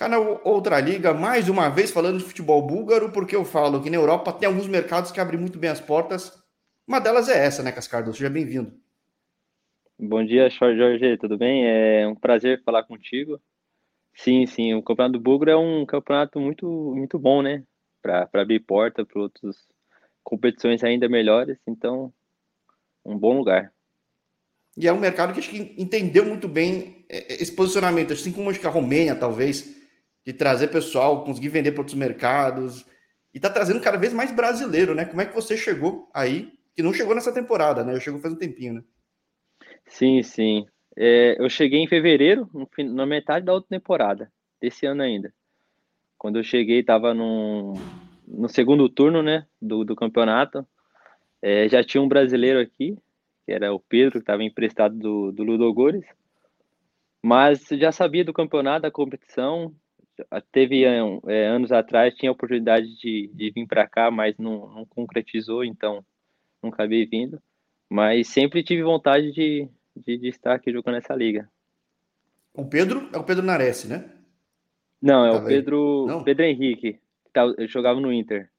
Canal Outra Liga, mais uma vez falando de futebol búlgaro, porque eu falo que na Europa tem alguns mercados que abrem muito bem as portas. Uma delas é essa, né, Cascardo? Seja bem-vindo. Bom dia, Jorge, tudo bem? É um prazer falar contigo. Sim, sim, o Campeonato Búlgaro é um campeonato muito, muito bom, né? Para abrir porta para outras competições ainda melhores, então, um bom lugar. E é um mercado que acho que entendeu muito bem é, é, esse posicionamento, assim como acho que a Romênia, talvez, de trazer pessoal, conseguir vender para outros mercados, e está trazendo cada vez mais brasileiro, né? Como é que você chegou aí, que não chegou nessa temporada, né? Eu chego faz um tempinho, né? Sim, sim. É, eu cheguei em fevereiro, na metade da outra temporada, desse ano ainda. Quando eu cheguei, estava no segundo turno, né, do, do campeonato. É, já tinha um brasileiro aqui, que era o Pedro, que estava emprestado do, do Ludogores. Mas já sabia do campeonato, da competição. Teve é, anos atrás, tinha a oportunidade de, de vir para cá, mas não, não concretizou, então não acabei vindo. Mas sempre tive vontade de, de, de estar aqui jogando essa liga. O Pedro é o Pedro Nares, né? Não, é o Pedro, Não? Pedro Henrique, que tá, jogava no Inter.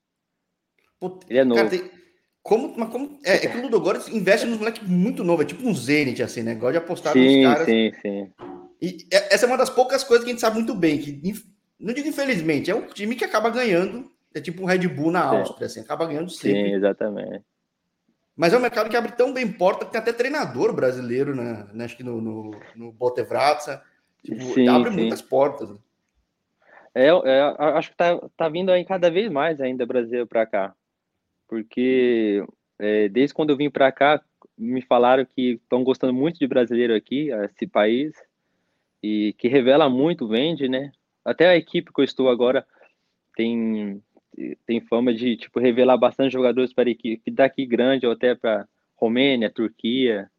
ele é novo. Cara, tem... Como, mas como, é, é que o Ludogorets investe nos moleques muito novo, é tipo um Zenit, assim, né? Gosta de apostar sim, nos caras. Sim, sim, E é, essa é uma das poucas coisas que a gente sabe muito bem, que não digo infelizmente, é um time que acaba ganhando, é tipo um Red Bull na Áustria, assim, acaba ganhando sempre. Sim, exatamente. Mas é um mercado que abre tão bem porta que tem até treinador brasileiro, né? né acho que no, no, no Botevratsa. Tipo, sim, abre sim. muitas portas. Né? É, é, acho que tá, tá vindo aí cada vez mais ainda brasileiro para cá. Porque é, desde quando eu vim para cá, me falaram que estão gostando muito de brasileiro aqui, esse país, e que revela muito, vende, né? Até a equipe que eu estou agora tem tem fama de tipo revelar bastante jogadores para equipe daqui grande ou até para Romênia, Turquia.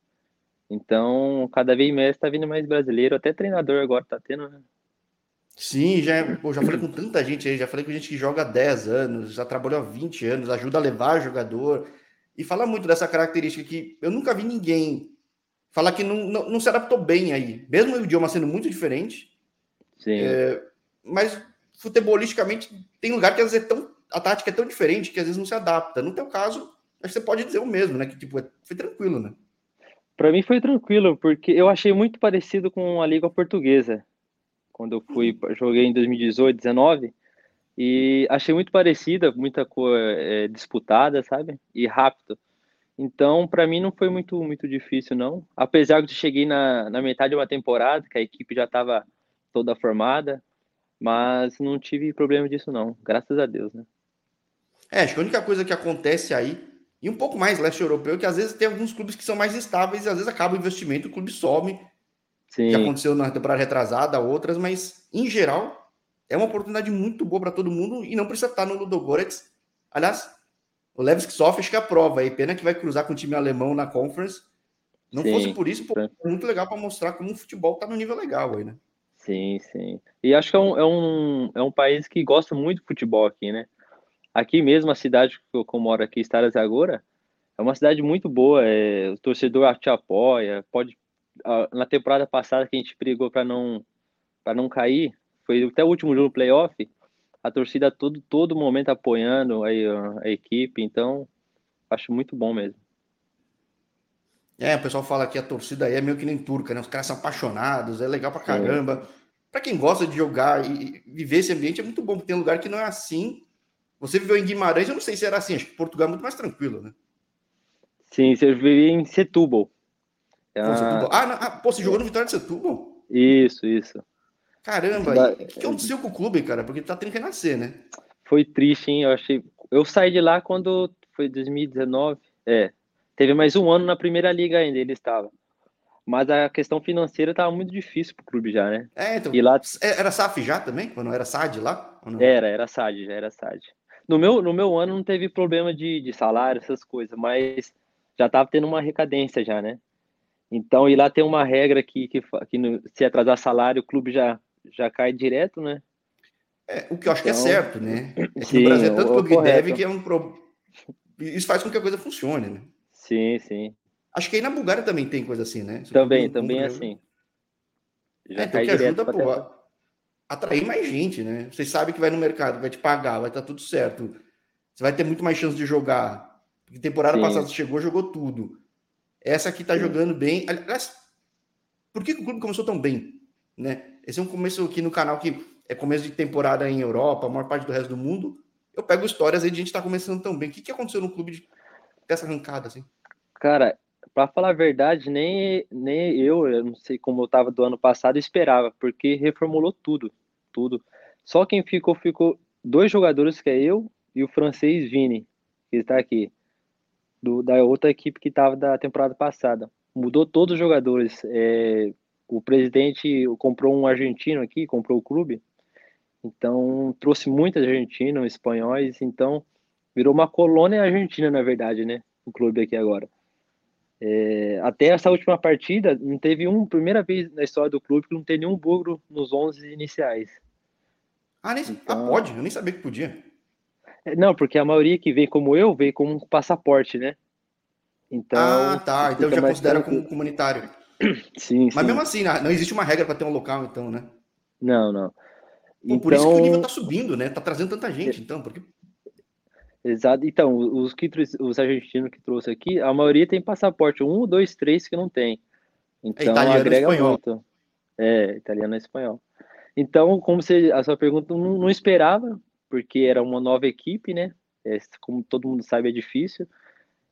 Então, cada vez mais está vindo mais brasileiro, até treinador agora está tendo, né? Sim, já, pô, já falei com tanta gente aí, já falei com gente que joga há 10 anos, já trabalhou há 20 anos, ajuda a levar jogador. E fala muito dessa característica que eu nunca vi ninguém falar que não, não, não se adaptou bem aí, mesmo o idioma sendo muito diferente. Sim. É, mas futebolisticamente, tem lugar que às vezes é tão, a tática é tão diferente que às vezes não se adapta. No teu caso, acho que você pode dizer o mesmo, né? Que tipo, é, foi tranquilo, né? Para mim foi tranquilo, porque eu achei muito parecido com a Liga Portuguesa. Quando eu fui, joguei em 2018, 19, e achei muito parecida, muita cor é, disputada, sabe? E rápido. Então, para mim não foi muito muito difícil não. Apesar de cheguei na, na metade de uma temporada, que a equipe já estava toda formada, mas não tive problema disso, não. Graças a Deus, né? É, acho que a única coisa que acontece aí, e um pouco mais leste europeu, é que às vezes tem alguns clubes que são mais estáveis e às vezes acaba o investimento, o clube some. Sim. Que aconteceu na temporada retrasada, outras, mas em geral é uma oportunidade muito boa para todo mundo e não precisa estar no Ludogorets. Aliás, o Levski sofre, acho que é a prova aí. Pena que vai cruzar com o time alemão na Conference. Não Sim. fosse por isso, pô, é muito legal para mostrar como o futebol está no nível legal aí, né? Sim, sim. E acho que é um, é um, é um país que gosta muito de futebol aqui, né? Aqui mesmo, a cidade que eu, que eu moro aqui, Estaras Agora, é uma cidade muito boa, é, o torcedor te apoia, pode... Na temporada passada que a gente brigou para não, para não cair, foi até o último jogo do playoff, a torcida todo, todo momento apoiando a, a equipe, então acho muito bom mesmo. É, o pessoal fala que a torcida aí é meio que nem turca, né? Os caras são apaixonados, é legal pra caramba. Para quem gosta de jogar e viver esse ambiente é muito bom, porque tem lugar que não é assim. Você viveu em Guimarães, eu não sei se era assim, acho que Portugal é muito mais tranquilo, né? Sim, você vivi em Setúbal. Ah, Setúbal. Ah, não, ah, pô, você jogou no Vitória de Setúbal? Isso, isso. Caramba, o que, que aconteceu com o clube, cara? Porque tá tendo que renascer, né? Foi triste, hein? Eu achei. Eu saí de lá quando foi 2019. É, Teve mais um ano na primeira liga ainda, ele estava. Mas a questão financeira estava muito difícil para o clube já, né? É, então. E lá... É, era SAF já também? Quando era SAD lá? Era, era SAD, já era SAD. No meu, no meu ano não teve problema de, de salário, essas coisas, mas já estava tendo uma recadência já, né? Então, e lá tem uma regra que, que, que no, se atrasar salário, o clube já, já cai direto, né? É, o que eu acho então, que é então, certo, né? É que sim, no Brasil é tanto clube que deve que é um pro... Isso faz com que a coisa funcione, né? Sim, sim. Acho que aí na Bulgária também tem coisa assim, né? Você também, também é assim. Já é, então que ajuda, pô. atrair mais gente, né? Você sabe que vai no mercado, vai te pagar, vai estar tudo certo. Você vai ter muito mais chance de jogar. Porque temporada Sim. passada chegou, jogou tudo. Essa aqui tá Sim. jogando bem. Aliás, por que o clube começou tão bem? Né? Esse é um começo aqui no canal que é começo de temporada em Europa, a maior parte do resto do mundo. Eu pego histórias aí de gente tá começando tão bem. O que, que aconteceu no clube de, dessa arrancada, assim? Cara, para falar a verdade, nem, nem eu, eu não sei como eu tava do ano passado, esperava, porque reformulou tudo, tudo. Só quem ficou, ficou dois jogadores, que é eu e o francês Vini, que está aqui, do, da outra equipe que estava da temporada passada. Mudou todos os jogadores. É, o presidente comprou um argentino aqui, comprou o clube, então trouxe muitos argentinos, espanhóis, então virou uma colônia argentina, na verdade, né? O clube aqui agora. É, até essa última partida, não teve um, primeira vez na história do clube que não tem nenhum bugro nos 11 iniciais. Ah, nem, então, ah, pode? Eu nem sabia que podia. É, não, porque a maioria que vem como eu, veio com um passaporte, né? Então, ah, tá. Então já considera como comunitário. Sim, Mas sim. mesmo assim, não existe uma regra para ter um local, então, né? Não, não. então... Por isso que o nível está subindo, né? Tá trazendo tanta gente, então, porque Exato. Então, os, que, os argentinos que trouxe aqui, a maioria tem passaporte um, dois, três que não tem. Então, é italiano agrega espanhol. muito. É, italiano e espanhol. Então, como você, a sua pergunta, não, não esperava, porque era uma nova equipe, né? É, como todo mundo sabe, é difícil.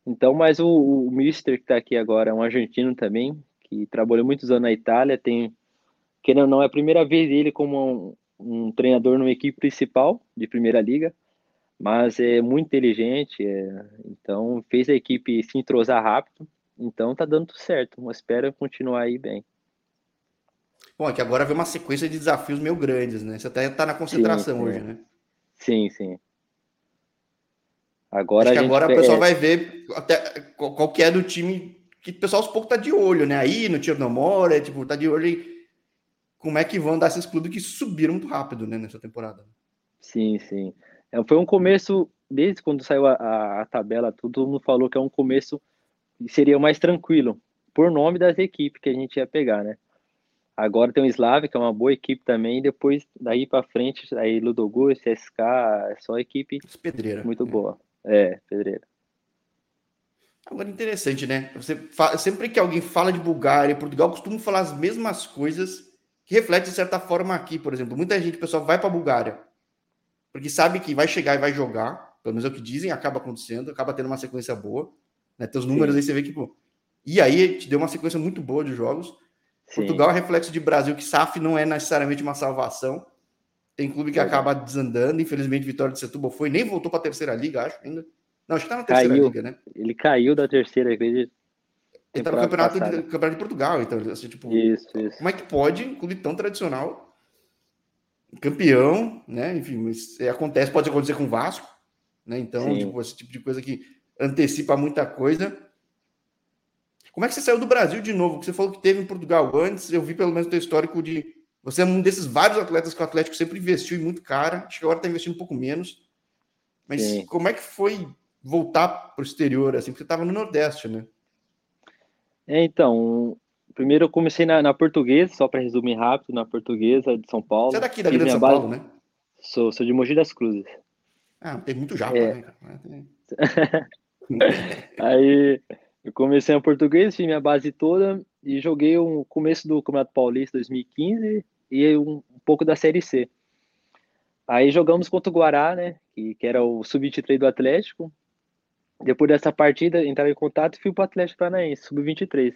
Então, mas o, o Mister que está aqui agora é um argentino também, que trabalhou muitos anos na Itália, tem, que não, não é a primeira vez dele como um, um treinador numa equipe principal de Primeira Liga mas é muito inteligente, é, então fez a equipe se entrosar rápido, então tá dando certo, mas espero continuar aí bem. Bom, é que agora vem uma sequência de desafios meio grandes, né? Você até tá na concentração sim, hoje, né? Sim, sim. Agora, Acho a, agora o pessoal é... vai ver até qual que é do time que o pessoal aos poucos tá de olho, né? Aí no Chernomora, tipo, tá de olho em como é que vão dar esses clubes que subiram muito rápido, né, nessa temporada. Sim, sim. É, foi um começo, desde quando saiu a, a, a tabela, todo mundo falou que é um começo seria mais tranquilo, por nome das equipes que a gente ia pegar, né? Agora tem o Slav, que é uma boa equipe também, e depois daí para frente, aí Ludogorets, CSK, é só equipe pedreira, muito é. boa. É, pedreira. Agora interessante, né? Você fala, sempre que alguém fala de Bulgária e Portugal, costuma falar as mesmas coisas que refletem de certa forma aqui, por exemplo. Muita gente, o pessoal vai para Bulgária porque sabe que vai chegar e vai jogar, pelo menos é o que dizem, acaba acontecendo, acaba tendo uma sequência boa. Né? Tem os números Sim. aí, você vê que, pô. E aí te deu uma sequência muito boa de jogos. Sim. Portugal é reflexo de Brasil, que SAF não é necessariamente uma salvação. Tem clube que é. acaba desandando. Infelizmente, Vitória de Setúbal foi, nem voltou para a terceira liga, acho ainda. Não, acho que tá na terceira caiu. liga, né? Ele caiu da terceira, acredito. Ele tá no campeonato de, campeonato de Portugal, então, assim, tipo, isso, isso. como é que pode um clube tão tradicional campeão, né? Enfim, é, acontece, pode acontecer com o Vasco, né? Então, tipo, esse tipo de coisa que antecipa muita coisa. Como é que você saiu do Brasil de novo? Que você falou que teve em Portugal antes, eu vi pelo menos o teu histórico de. Você é um desses vários atletas que o Atlético sempre investiu em muito cara. Acho que agora está investindo um pouco menos. Mas Sim. como é que foi voltar para o exterior, assim? Porque você estava no Nordeste, né? É, então, Primeiro eu comecei na, na portuguesa, só para resumir rápido, na portuguesa de São Paulo. Você é daqui da Grande São base... Paulo, né? Sou, sou de Mogi das Cruzes. Ah, tem muito japa, é. né? Aí eu comecei na portuguesa, fiz minha base toda e joguei o começo do Campeonato Paulista 2015 e um, um pouco da Série C. Aí jogamos contra o Guará, né? Que, que era o sub-23 do Atlético. Depois dessa partida, entraram em contato e fui para o Atlético Paranaense, sub-23.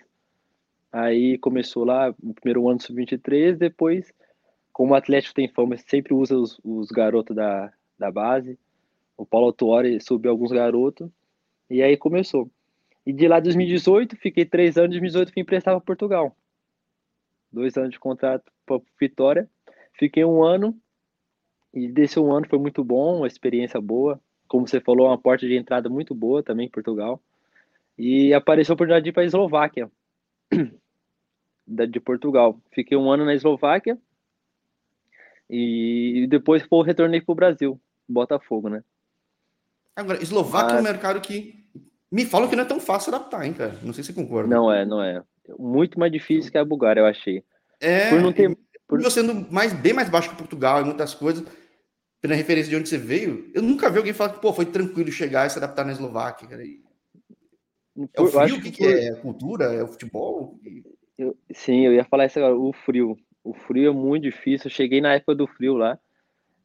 Aí começou lá no primeiro ano sub-23, depois, como o Atlético tem fama, sempre usa os, os garotos da, da base. O Paulo Autuori subiu alguns garotos, e aí começou. E de lá 2018, fiquei três anos, 2018 fui emprestado para Portugal. Dois anos de contrato para Vitória. Fiquei um ano, e desse um ano foi muito bom, uma experiência boa. Como você falou, uma porta de entrada muito boa também em Portugal. E apareceu a oportunidade de ir para a Eslováquia de Portugal. Fiquei um ano na Eslováquia e depois pô, retornei para o Brasil, Botafogo, né? Agora, Eslováquia é um mercado que me falam que não é tão fácil adaptar, hein, cara? Não sei se você concorda. Não é, não é. Muito mais difícil que a Bulgária, eu achei. É, por não ter... por você sendo mais, bem mais baixo que Portugal e muitas coisas, pela referência de onde você veio, eu nunca vi alguém falar que, pô, foi tranquilo chegar e se adaptar na Eslováquia, cara. É o frio? O que, que, é? É a cultura? É o futebol? Eu, sim, eu ia falar isso agora, o frio. O frio é muito difícil. Eu cheguei na época do frio lá.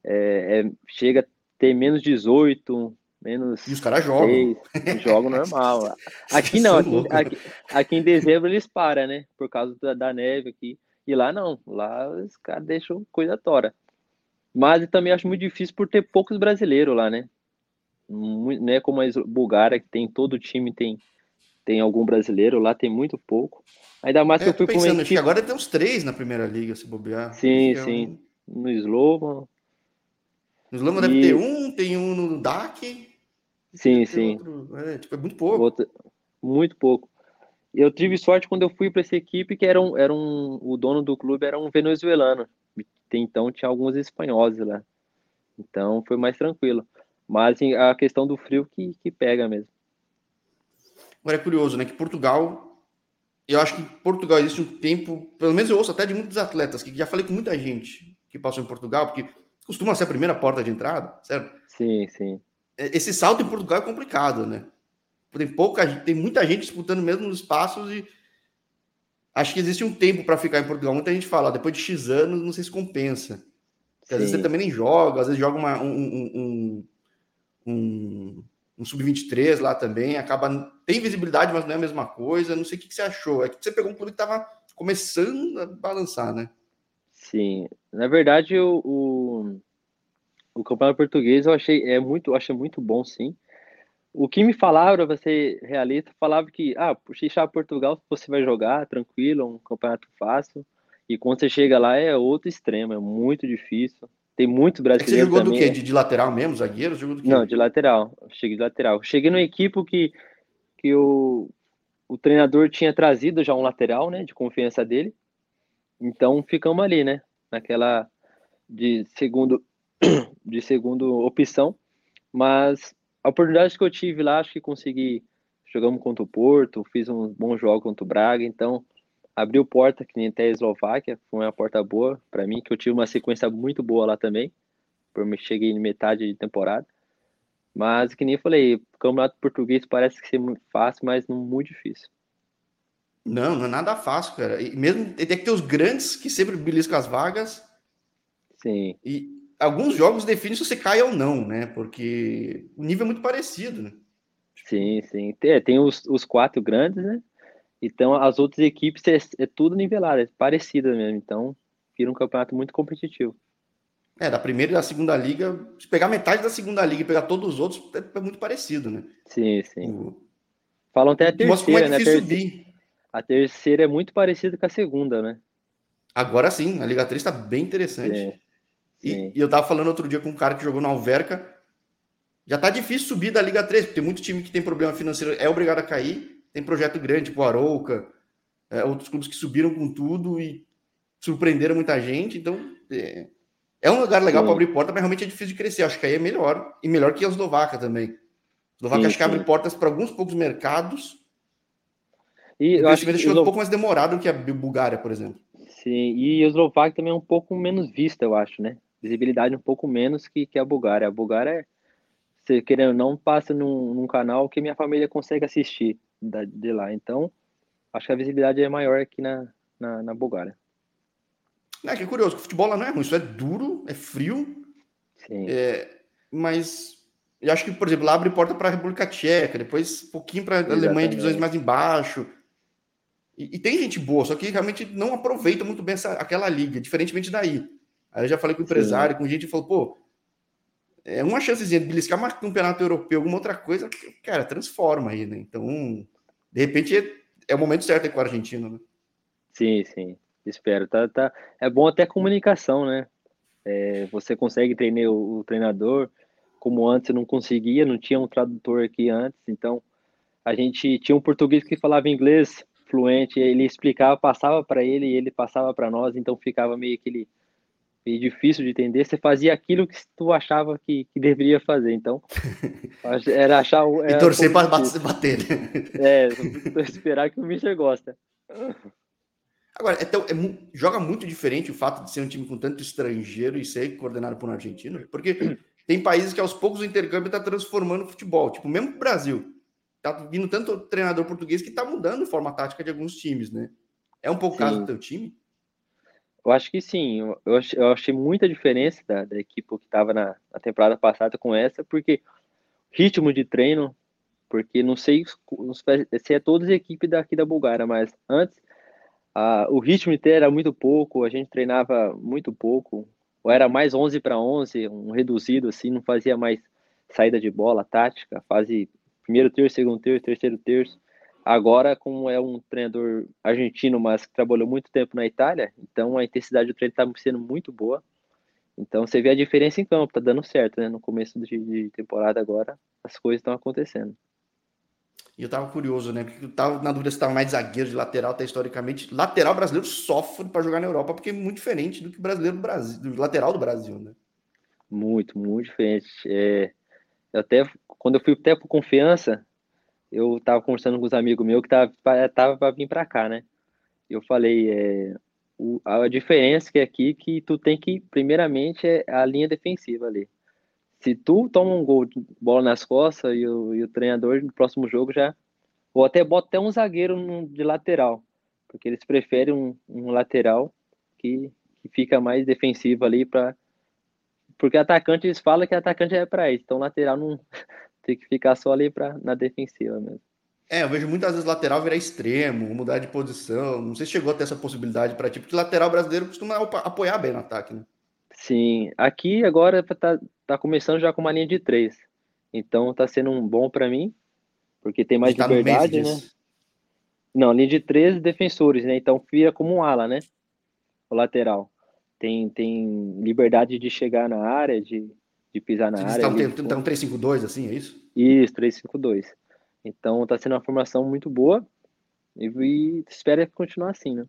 É, é, chega a ter menos 18, menos. E os caras jogam. jogam normal. Aqui não, aqui, aqui, aqui, em dezembro eles param, né? Por causa da, da, neve aqui. E lá não, lá os caras deixam coisa tora. Mas eu também acho muito difícil por ter poucos brasileiros lá, né? Não é como a Bulgária, que tem todo o time, tem, tem algum brasileiro, lá tem muito pouco. Ainda mais é, que eu fui pensando, com uma equipe... agora tem uns três na primeira liga, se bobear. Sim, sim. É um... No Slovan. No Slovan e... deve ter um, tem um no DAC. Sim, sim. Outro... É, tipo, é muito pouco. Outro... Muito pouco. Eu tive sorte quando eu fui para essa equipe que era um, era um, o dono do clube era um venezuelano. Então tinha alguns espanhóis lá. Então foi mais tranquilo. Mas assim, a questão do frio que, que pega mesmo. Agora é curioso, né? Que Portugal eu acho que Portugal existe um tempo, pelo menos eu ouço até de muitos atletas, que já falei com muita gente que passou em Portugal, porque costuma ser a primeira porta de entrada, certo? Sim, sim. É, esse salto em Portugal é complicado, né? Tem pouca tem muita gente disputando mesmo nos espaços e acho que existe um tempo para ficar em Portugal. Muita gente fala, depois de X anos, não sei se compensa. Porque às vezes você também nem joga, às vezes joga uma, um, um, um, um sub-23 lá também, acaba tem visibilidade, mas não é a mesma coisa. Não sei o que, que você achou. É que você pegou um clube que estava começando a balançar, né? Sim, na verdade o, o, o campeonato português eu achei é muito, achei muito bom, sim. O que me falaram, ser realista, falava que ah, puxar Portugal você vai jogar tranquilo, um campeonato fácil. E quando você chega lá é outro extremo, é muito difícil. Tem muito brasileiro. É você jogou também. do quê? De, de, lateral mesmo, zagueiro? Jogou do quê? Não, de lateral. Cheguei de lateral. Cheguei numa equipe que, que o, o treinador tinha trazido já um lateral, né? De confiança dele. Então ficamos ali, né? Naquela de segundo de segundo opção. Mas a oportunidade que eu tive lá, acho que consegui. Jogamos contra o Porto, fiz um bom jogo contra o Braga, então abriu porta, que nem até a Eslováquia, foi uma porta boa para mim, que eu tive uma sequência muito boa lá também, por me cheguei em metade de temporada. Mas, que nem eu falei, o campeonato português parece que ser muito fácil, mas não muito difícil. Não, não é nada fácil, cara. E mesmo tem que ter os grandes que sempre beliscam as vagas. Sim. E alguns jogos definem se você cai ou não, né? Porque o nível é muito parecido, né? Sim, sim. Tem, tem os, os quatro grandes, né? Então, as outras equipes é, é tudo nivelado, é parecida mesmo. Então, vira um campeonato muito competitivo. É, da primeira e da segunda liga, se pegar metade da segunda liga e pegar todos os outros, é, é muito parecido, né? Sim, sim. O... Falam até a terceira, é né? A terceira, a terceira é muito parecida com a segunda, né? Agora sim, a Liga 3 está bem interessante. Sim, sim. E, e, eu tava falando outro dia com um cara que jogou na Alverca. Já tá difícil subir da Liga 3, porque tem muito time que tem problema financeiro, é obrigado a cair tem projeto grande, tipo Arouca, é, outros clubes que subiram com tudo e surpreenderam muita gente. Então, é, é um lugar legal para abrir porta, mas realmente é difícil de crescer. Acho que aí é melhor, e melhor que a Eslováquia também. A Eslováquia acho que abre portas para alguns poucos mercados. E eu acho que é um pouco mais demorado que a Bulgária, por exemplo. Sim, e a Eslováquia também é um pouco menos vista, eu acho, né? Visibilidade um pouco menos que, que a Bulgária. A Bulgária, se querendo não, passa num, num canal que minha família consegue assistir da, de lá. Então, acho que a visibilidade é maior aqui na, na, na Bulgária. É que é curioso, o futebol lá não é ruim, isso é duro, é frio. Sim. É, mas eu acho que, por exemplo, lá abre porta para a República Tcheca, depois um pouquinho para a Alemanha, divisões mais embaixo. E, e, tem gente boa, só que realmente não aproveita muito bem essa, aquela liga, diferentemente daí. Aí eu já falei com o empresário, Sim. com gente, e falou, pô, é uma chancezinha de beliscar um campeonato europeu, alguma outra coisa, cara, transforma aí, né? Então, de repente, é, é o momento certo aí com a Argentina, né? Sim, sim. Espero. Tá, tá. É bom até comunicação, né? É, você consegue treinar o, o, treinador, como antes não conseguia, não tinha um tradutor aqui antes, então a gente tinha um português que falava inglês fluente, ele explicava, passava para ele e ele passava para nós, então ficava meio aquele e difícil de entender, você fazia aquilo que tu achava que, que deveria fazer. Então, era achar. Era e torcer para bater. Né? É, esperar que o Mister gosta. Agora, é tão, é, joga muito diferente o fato de ser um time com tanto estrangeiro e ser coordenado por um argentino, porque tem países que aos poucos o intercâmbio está transformando o futebol. Tipo, mesmo o Brasil. Tá vindo tanto treinador português que está mudando a forma tática de alguns times, né? É um pouco o caso do teu time? Eu acho que sim. Eu, achei, eu achei muita diferença da, da equipe que estava na, na, temporada passada com essa, porque ritmo de treino, porque não sei se é todas as equipes daqui da Bulgária, mas antes o ritmo de treino era muito pouco, a gente treinava muito pouco, ou era mais 11 para 11, um reduzido assim, não fazia mais saída de bola, tática, fase primeiro terço, segundo terço, terceiro terço. Agora, como é um treinador argentino, mas que trabalhou muito tempo na Itália, então a intensidade do treino está sendo muito boa. Então você vê a diferença em campo, tá dando certo, né? No começo de, de temporada agora, as coisas estão acontecendo. E eu tava curioso, né? Porque eu tava na dúvida se tava mais zagueiro de lateral, até historicamente. Lateral brasileiro sofre para jogar na Europa, porque é muito diferente do que o brasileiro do Brasil, do lateral do Brasil, né? Muito, muito diferente. É, eu até, quando eu fui até por confiança, eu tava conversando com os amigos meus que tava, tava para vir para cá, né? Eu falei, é, o, a diferença que é aqui que tu tem que, primeiramente, é a linha defensiva ali. Se tu toma um gol de bola nas costas e o, e o treinador no próximo jogo já. Ou até bota até um zagueiro de lateral. Porque eles preferem um, um lateral que, que fica mais defensivo ali para porque atacante eles falam que atacante é para isso, então lateral não tem que ficar só ali para na defensiva mesmo. É, eu vejo muitas vezes lateral virar extremo, mudar de posição. Não sei se chegou a ter essa possibilidade para ti, porque lateral brasileiro costuma apoiar bem no ataque, né? Sim, aqui agora tá, tá começando já com uma linha de três. Então tá sendo um bom para mim, porque tem mais tá liberdade, né? Não, linha de três defensores, né? Então vira como um ala, né? O lateral tem, tem liberdade de chegar na área, de, de pisar na Vocês área. Estão então, 3-5-2, assim, é isso? Isso, 3-5-2. Então está sendo uma formação muito boa e, e espera continuar assim, né?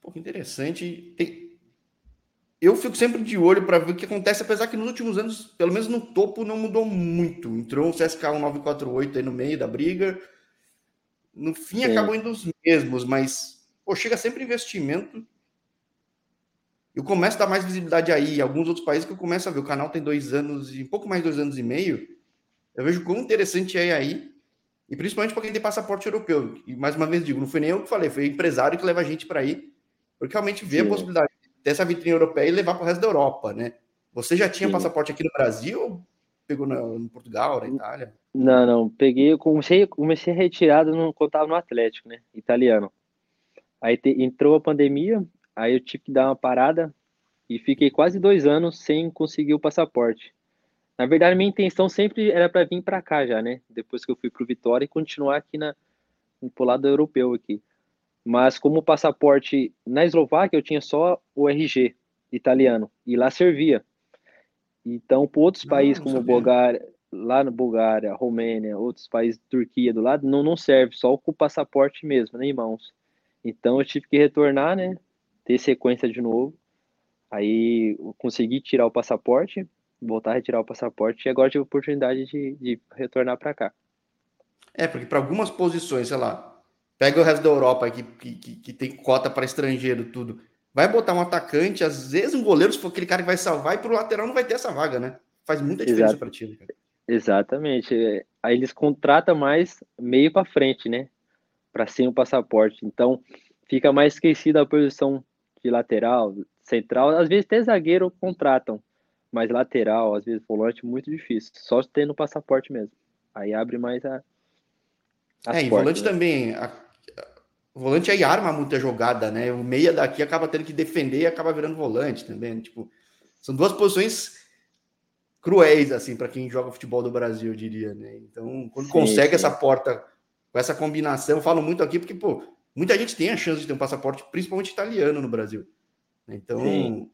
Pô, que interessante. Eu fico sempre de olho para ver o que acontece, apesar que nos últimos anos, pelo menos no topo, não mudou muito. Entrou o CSK 1948 aí no meio da briga. No fim, Sim. acabou indo os mesmos, mas pô, chega sempre investimento eu começo a dar mais visibilidade aí. Alguns outros países que eu começo a ver. O canal tem dois anos e um pouco mais de dois anos e meio. Eu vejo quão interessante é aí. E principalmente para quem tem passaporte europeu. E mais uma vez digo, não foi nem eu que falei, foi o empresário que leva a gente para aí. Porque realmente vê Sim. a possibilidade de ter essa vitrine europeia e levar para o resto da Europa, né? Você já tinha Sim. passaporte aqui no Brasil ou pegou no, no Portugal, na Itália? Não, não. Peguei, eu comecei, comecei retirado no, quando estava no Atlético, né? Italiano. Aí te, entrou a pandemia, Aí eu tive que dar uma parada e fiquei quase dois anos sem conseguir o passaporte. Na verdade, minha intenção sempre era para vir para cá já, né? Depois que eu fui para o Vitória e continuar aqui na pro lado europeu aqui. Mas como o passaporte na Eslováquia eu tinha só o RG italiano e lá servia. Então, para outros não, países não como Bulgária, lá na Bulgária, Romênia, outros países, Turquia do lado, não não serve, só com o passaporte mesmo, né, irmãos? Então eu tive que retornar, né? Ter sequência de novo. Aí eu consegui tirar o passaporte, voltar a retirar o passaporte e agora tive a oportunidade de, de retornar para cá. É, porque para algumas posições, sei lá, pega o resto da Europa que, que, que tem cota para estrangeiro, tudo. Vai botar um atacante, às vezes um goleiro, se for aquele cara que vai salvar, e para o lateral não vai ter essa vaga, né? Faz muita diferença para ti. Cara. Exatamente. Aí eles contratam mais meio para frente, né? Para sem o passaporte. Então fica mais esquecida a posição de lateral, central, às vezes até zagueiro contratam, mas lateral, às vezes volante, muito difícil. Só tendo passaporte mesmo. Aí abre mais a. É, e volante né? também. A, o volante aí arma muita jogada, né? O meia daqui acaba tendo que defender e acaba virando volante também. Tipo, são duas posições cruéis, assim, para quem joga futebol do Brasil, eu diria, né? Então, quando sim, consegue sim. essa porta com essa combinação, eu falo muito aqui porque, pô, muita gente tem a chance de ter um passaporte, principalmente italiano, no Brasil. Então, Sim.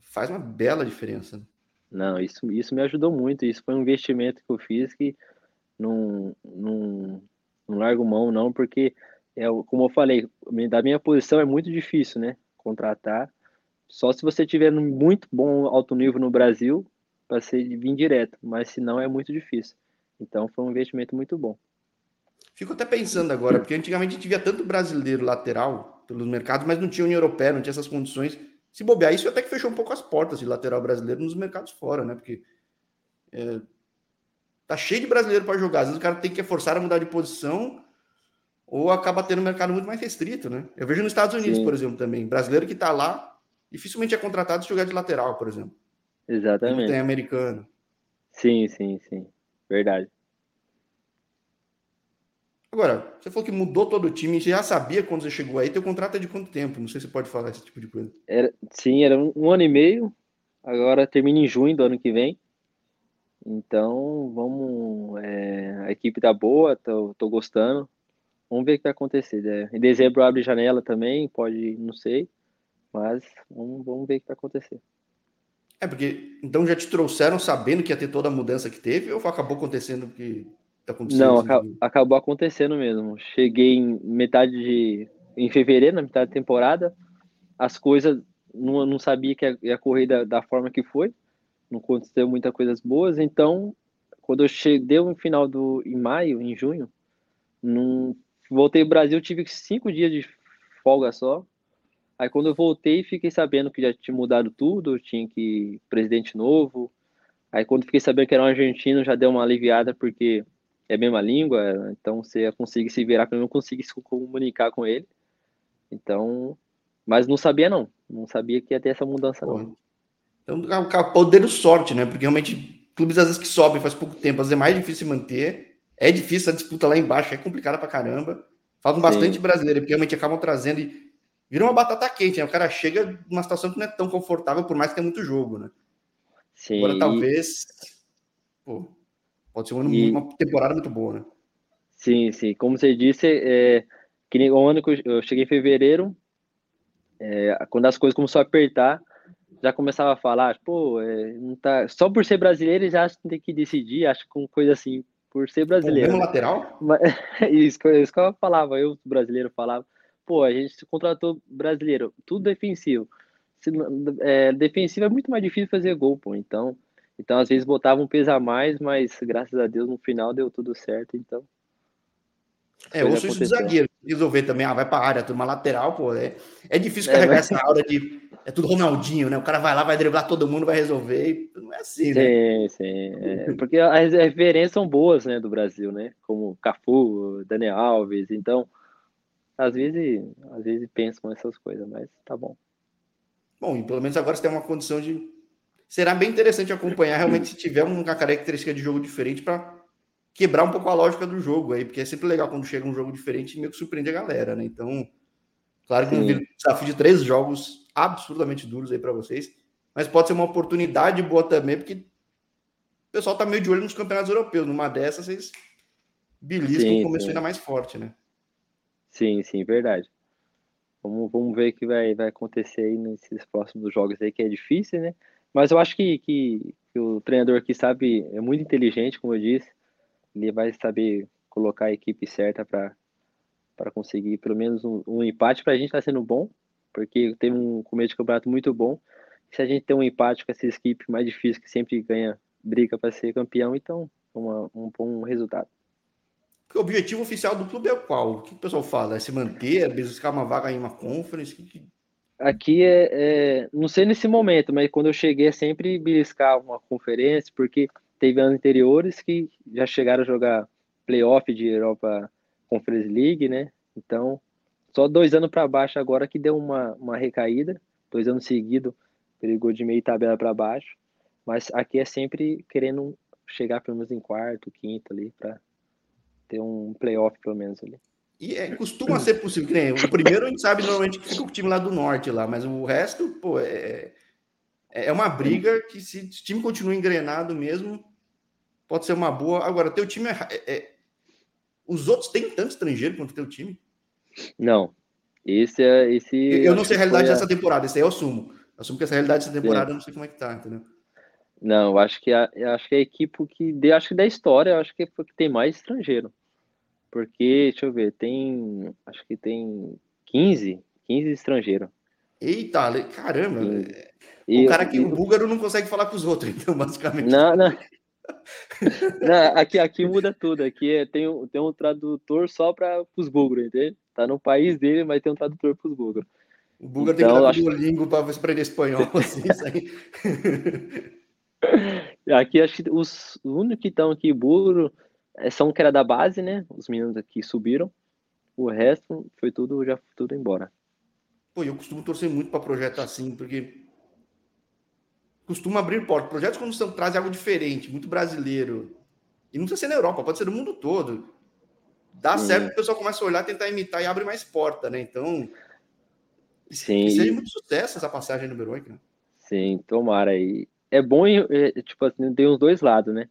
faz uma bela diferença. Né? Não, isso, isso me ajudou muito. Isso foi um investimento que eu fiz que não, não, não largo mão, não, porque, é, como eu falei, da minha posição é muito difícil, né? Contratar. Só se você tiver muito bom alto nível no Brasil, para vir direto, mas se não é muito difícil. Então foi um investimento muito bom. Fico até pensando agora, porque antigamente a gente via tanto brasileiro lateral pelos mercados, mas não tinha União Europeia, não tinha essas condições. Se bobear, isso até que fechou um pouco as portas de lateral brasileiro nos mercados fora, né? Porque é, tá cheio de brasileiro para jogar. Às vezes o cara tem que forçar a mudar de posição ou acaba tendo um mercado muito mais restrito, né? Eu vejo nos Estados Unidos, Sim. por exemplo, também. Brasileiro que tá lá, dificilmente é contratado se jogar de lateral, por exemplo. Exatamente. tem americano. Sim, sim, sim. Verdade. Agora, você falou que mudou todo o time, você já sabia quando você chegou aí, teu contrato é de quanto tempo? Não sei se você pode falar esse tipo de coisa. Era, sim, era um, um ano e meio, agora termina em junho do ano que vem. Então, vamos. É, a equipe tá boa, tô, tô gostando. Vamos ver o que vai acontecer. Né? Em dezembro abre janela também, pode, não sei. Mas vamos, vamos ver o que vai acontecer. É, porque então já te trouxeram sabendo que ia ter toda a mudança que teve, ou acabou acontecendo que tá? Não, assim? acabou acontecendo mesmo. Cheguei em metade de. em fevereiro, na metade da temporada, as coisas não, não sabia que ia correr da, da forma que foi, não aconteceu muitas coisas boas, então quando eu cheguei no final do em maio, em junho, não voltei ao Brasil, tive cinco dias de folga só, Aí quando eu voltei, fiquei sabendo que já tinha mudado tudo, tinha que presidente novo. Aí quando fiquei sabendo que era um argentino, já deu uma aliviada porque é a mesma língua, então você consegue se virar, eu não consigo se comunicar com ele. Então, mas não sabia não, não sabia que ia ter essa mudança não. Então, poder do sorte, né? Porque realmente clubes às vezes que sobem faz pouco tempo, às vezes é mais difícil manter. É difícil a disputa lá embaixo, é complicada pra caramba. Falam bastante brasileiro, porque realmente acabam trazendo e vira uma batata quente, né? O cara chega numa situação que não é tão confortável, por mais que tenha muito jogo, né? Sim. Agora talvez. Pô, pode ser uma, e... uma, temporada muito boa, né? Sim, sim. Como você disse, é, que nem o ano que eu cheguei em fevereiro, é, quando as coisas começaram a apertar, já começava a falar, pô, é, não tá, só por ser brasileiro já acho que tem que decidir, acho que com coisa assim, por ser brasileiro. Mesmo lateral? Mas, isso, isso que eu falava, eu brasileiro falava pô, a gente contratou brasileiro, tudo defensivo. Se, é, defensivo é muito mais difícil fazer gol, pô. Então, então às vezes botava um peso a mais, mas graças a Deus no final deu tudo certo, então. É, eu isso de zagueiro, resolver também, ah, vai pra área, uma lateral, pô, é, é difícil é, carregar mas... essa aura de, é tudo Ronaldinho, né, o cara vai lá, vai driblar todo mundo, vai resolver, não é assim, né? Sim, sim, é, porque as referências são boas, né, do Brasil, né, como Cafu, Daniel Alves, então, às vezes, às vezes pensam essas coisas, mas tá bom. Bom, e pelo menos agora você tem uma condição de. Será bem interessante acompanhar realmente se tiver uma característica de jogo diferente para quebrar um pouco a lógica do jogo aí, porque é sempre legal quando chega um jogo diferente e meio que surpreende a galera, né? Então, claro que um desafio de três jogos absurdamente duros aí para vocês, mas pode ser uma oportunidade boa também, porque o pessoal tá meio de olho nos campeonatos europeus. Numa dessas, vocês beliscam o começo ainda mais forte, né? Sim, sim, verdade. Vamos, vamos ver o que vai, vai acontecer aí nesses próximos jogos aí, que é difícil, né? Mas eu acho que, que, que o treinador aqui sabe, é muito inteligente, como eu disse. Ele vai saber colocar a equipe certa para conseguir pelo menos um, um empate. Para a gente está sendo bom, porque teve um começo de campeonato muito bom. Se a gente tem um empate com essa equipe mais difícil, que sempre ganha briga para ser campeão, então uma, um bom resultado o objetivo oficial do clube é qual? O que o pessoal fala? É se manter, é buscar uma vaga em uma conference? Aqui é, é, não sei nesse momento, mas quando eu cheguei é sempre beliscar uma conferência, porque teve anos anteriores que já chegaram a jogar playoff de Europa Conference League, né? Então, só dois anos para baixo agora que deu uma, uma recaída, dois anos seguidos, perigou de meio tabela para baixo, mas aqui é sempre querendo chegar pelo menos em quarto, quinto ali, para ter um playoff pelo menos ali. E é, costuma ser possível, que nem o primeiro a gente sabe normalmente que fica o time lá do norte lá, mas o resto, pô, é, é, é uma briga que se o time continua engrenado mesmo, pode ser uma boa. Agora, teu time é, é, é os outros têm tanto estrangeiro quanto teu time? Não. Esse é esse. Eu não sei a realidade a... dessa temporada, esse aí eu assumo. Eu assumo que essa realidade dessa temporada Sim. eu não sei como é que tá, entendeu? Não, acho que a, acho que a equipe que de, acho que da história, acho que foi que tem mais estrangeiro. Porque, deixa eu ver, tem, acho que tem 15, 15 estrangeiros. Eita, caramba. E, o cara aqui, e, o búlgaro não consegue falar com os outros, então, basicamente. Não, não. Não, aqui, aqui muda tudo. Aqui é, tem, um, tem um tradutor só para os búlgaros, entende? Tá no país dele, mas tem um tradutor para os búlgaros. O búlgaro então, tem que dar acho... Duolingo para aprender espanhol. Assim, aqui acho que os, os únicos que estão aqui búlgaro é, são que era da base, né? Os meninos aqui subiram. O resto foi tudo já tudo embora. Pô, eu costumo torcer muito para projeto assim, porque costuma abrir portas. Projetos quando são, trazem algo diferente, muito brasileiro. E não precisa ser na Europa, pode ser no mundo todo. Dá Sim. certo, o pessoal começa a olhar, tentar imitar e abre mais porta, né? Então, Sim. seja muito sucesso essa passagem no Heroic, né? Sim, tomara aí. É bom, é, tipo assim, tem os dois lados, né?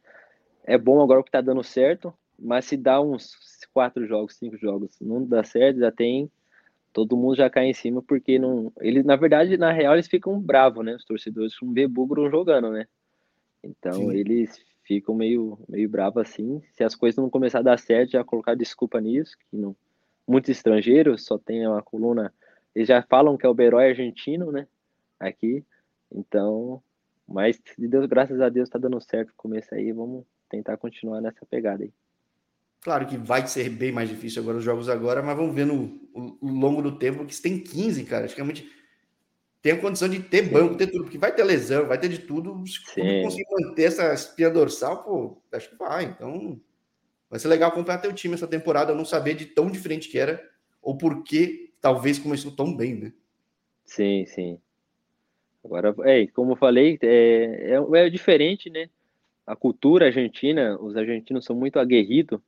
É bom agora o que tá dando certo, mas se dá uns quatro jogos, cinco jogos, não dá certo, já tem todo mundo já cai em cima porque não. Ele, na verdade, na real, eles ficam bravos, né? Os torcedores não vê Bugro jogando, né? Então Sim. eles ficam meio, meio bravos assim. Se as coisas não começar a dar certo, já colocar desculpa nisso, que não. Muitos estrangeiros só tem uma coluna. Eles já falam que é o herói argentino, né? Aqui. Então, mas de Deus, graças a Deus, tá dando certo o começo aí. Vamos tentar continuar nessa pegada aí. Claro que vai ser bem mais difícil agora os jogos agora, mas vamos ver no, no, longo do tempo que tem 15, cara. Acho que realmente tem a condição de ter banco, ter tudo, porque vai ter lesão, vai ter de tudo. Se conseguir manter essa espinha dorsal, pô, acho que vai. Então, vai ser legal acompanhar teu time essa temporada, não saber de tão diferente que era, ou por que talvez começou tão bem, né? Sim, sim. Agora, é, como eu falei, é, é, é diferente, né? A cultura argentina, os argentinos são muito aguerridos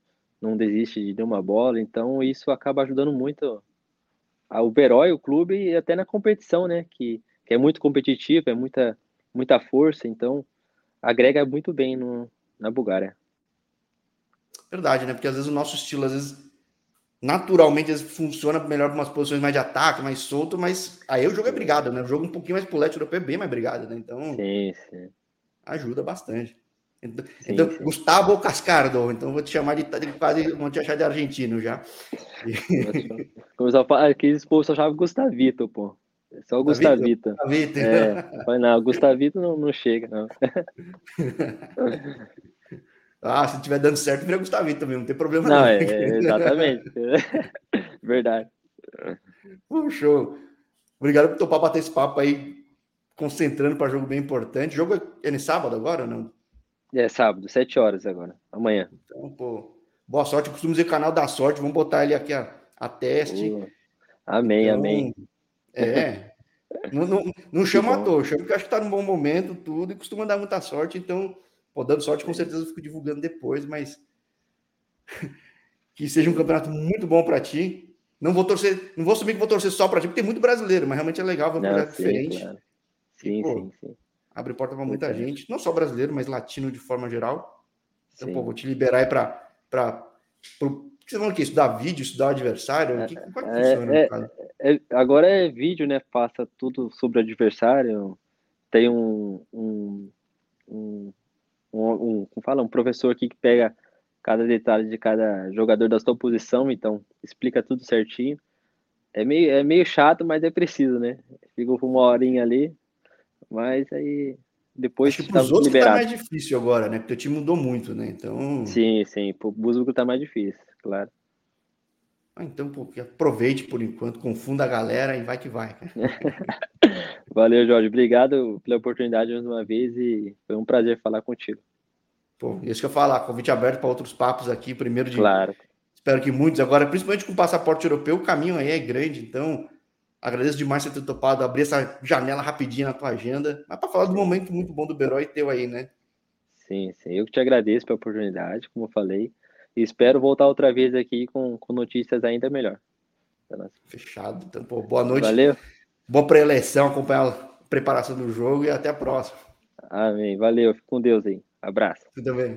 não desiste de nenhuma bola, então isso acaba ajudando muito a Uberói, o clube, e até na competição, né? Que, que é muito competitivo, é muita, muita força, então agrega muito bem no, na Bulgária. Verdade, né? Porque às vezes o nosso estilo, às vezes, naturalmente, às vezes, funciona melhor para umas posições mais de ataque, mais solto, mas aí o jogo é brigado, né? O jogo um pouquinho mais pro leste europeu é bem mais brigado, né? Então, sim, sim. ajuda bastante. Então, sim, então sim. Gustavo Cascardo, então vou te chamar de, de quase, vou te achar de argentino já. Começou a aqueles povos só chamavam Gustavito, pô. É só o Gustavito. Gustavito. É, não, Gustavito não, não chega, não. ah, se tiver dando certo, vira Gustavito também, não tem problema não. Não, é, exatamente. Verdade. Bom, show. Obrigado por topar bater esse papo aí, concentrando para jogo bem importante. O jogo é, é no sábado agora ou não? É sábado, 7 horas agora, amanhã. Então, pô, boa sorte. Eu costumo dizer canal da sorte. Vamos botar ele aqui a, a teste. Uh, amém, então, amém. É. não, não, não chama à toa, chama porque acho que tá num bom momento, tudo, e costuma dar muita sorte. Então, pô, dando sorte, com certeza eu fico divulgando depois, mas que seja um campeonato muito bom para ti. Não vou torcer, não vou assumir que vou torcer só para ti, porque tem muito brasileiro, mas realmente é legal ver um projeto diferente. Claro. Sim, pô, sim, sim abre porta para muita gente, não só brasileiro, mas latino de forma geral. Então, pô, vou te liberar aí para. Você falando que estudar vídeo, estudar o adversário? É, que, como é, funciona, é, é, agora é vídeo, né? Passa tudo sobre o adversário. Tem um, um, um, um, como fala, um professor aqui que pega cada detalhe de cada jogador da sua posição, então explica tudo certinho. É meio, é meio chato, mas é preciso, né? Fica uma horinha ali, mas aí depois Acho que tá os outros tá mais difícil agora, né? Porque o time mudou muito, né? Então. Sim, sim. O Busco tá mais difícil, claro. Ah, então, pô, aproveite por enquanto, confunda a galera e vai que vai. Valeu, Jorge. Obrigado pela oportunidade mais uma vez e foi um prazer falar contigo. Pô, isso que eu falar, convite aberto para outros papos aqui, primeiro de. Claro. Espero que muitos agora, principalmente com o passaporte europeu, o caminho aí é grande, então Agradeço demais você ter topado abrir essa janela rapidinho na tua agenda. Mas para falar do momento muito bom do Berói teu aí, né? Sim, sim. Eu que te agradeço pela oportunidade, como eu falei. E espero voltar outra vez aqui com, com notícias ainda melhor. Fechado. Então, pô, boa noite. Valeu. Boa pré-eleição, acompanhar a preparação do jogo e até a próxima. Amém. Valeu. Fique com Deus aí. Abraço. Tudo bem.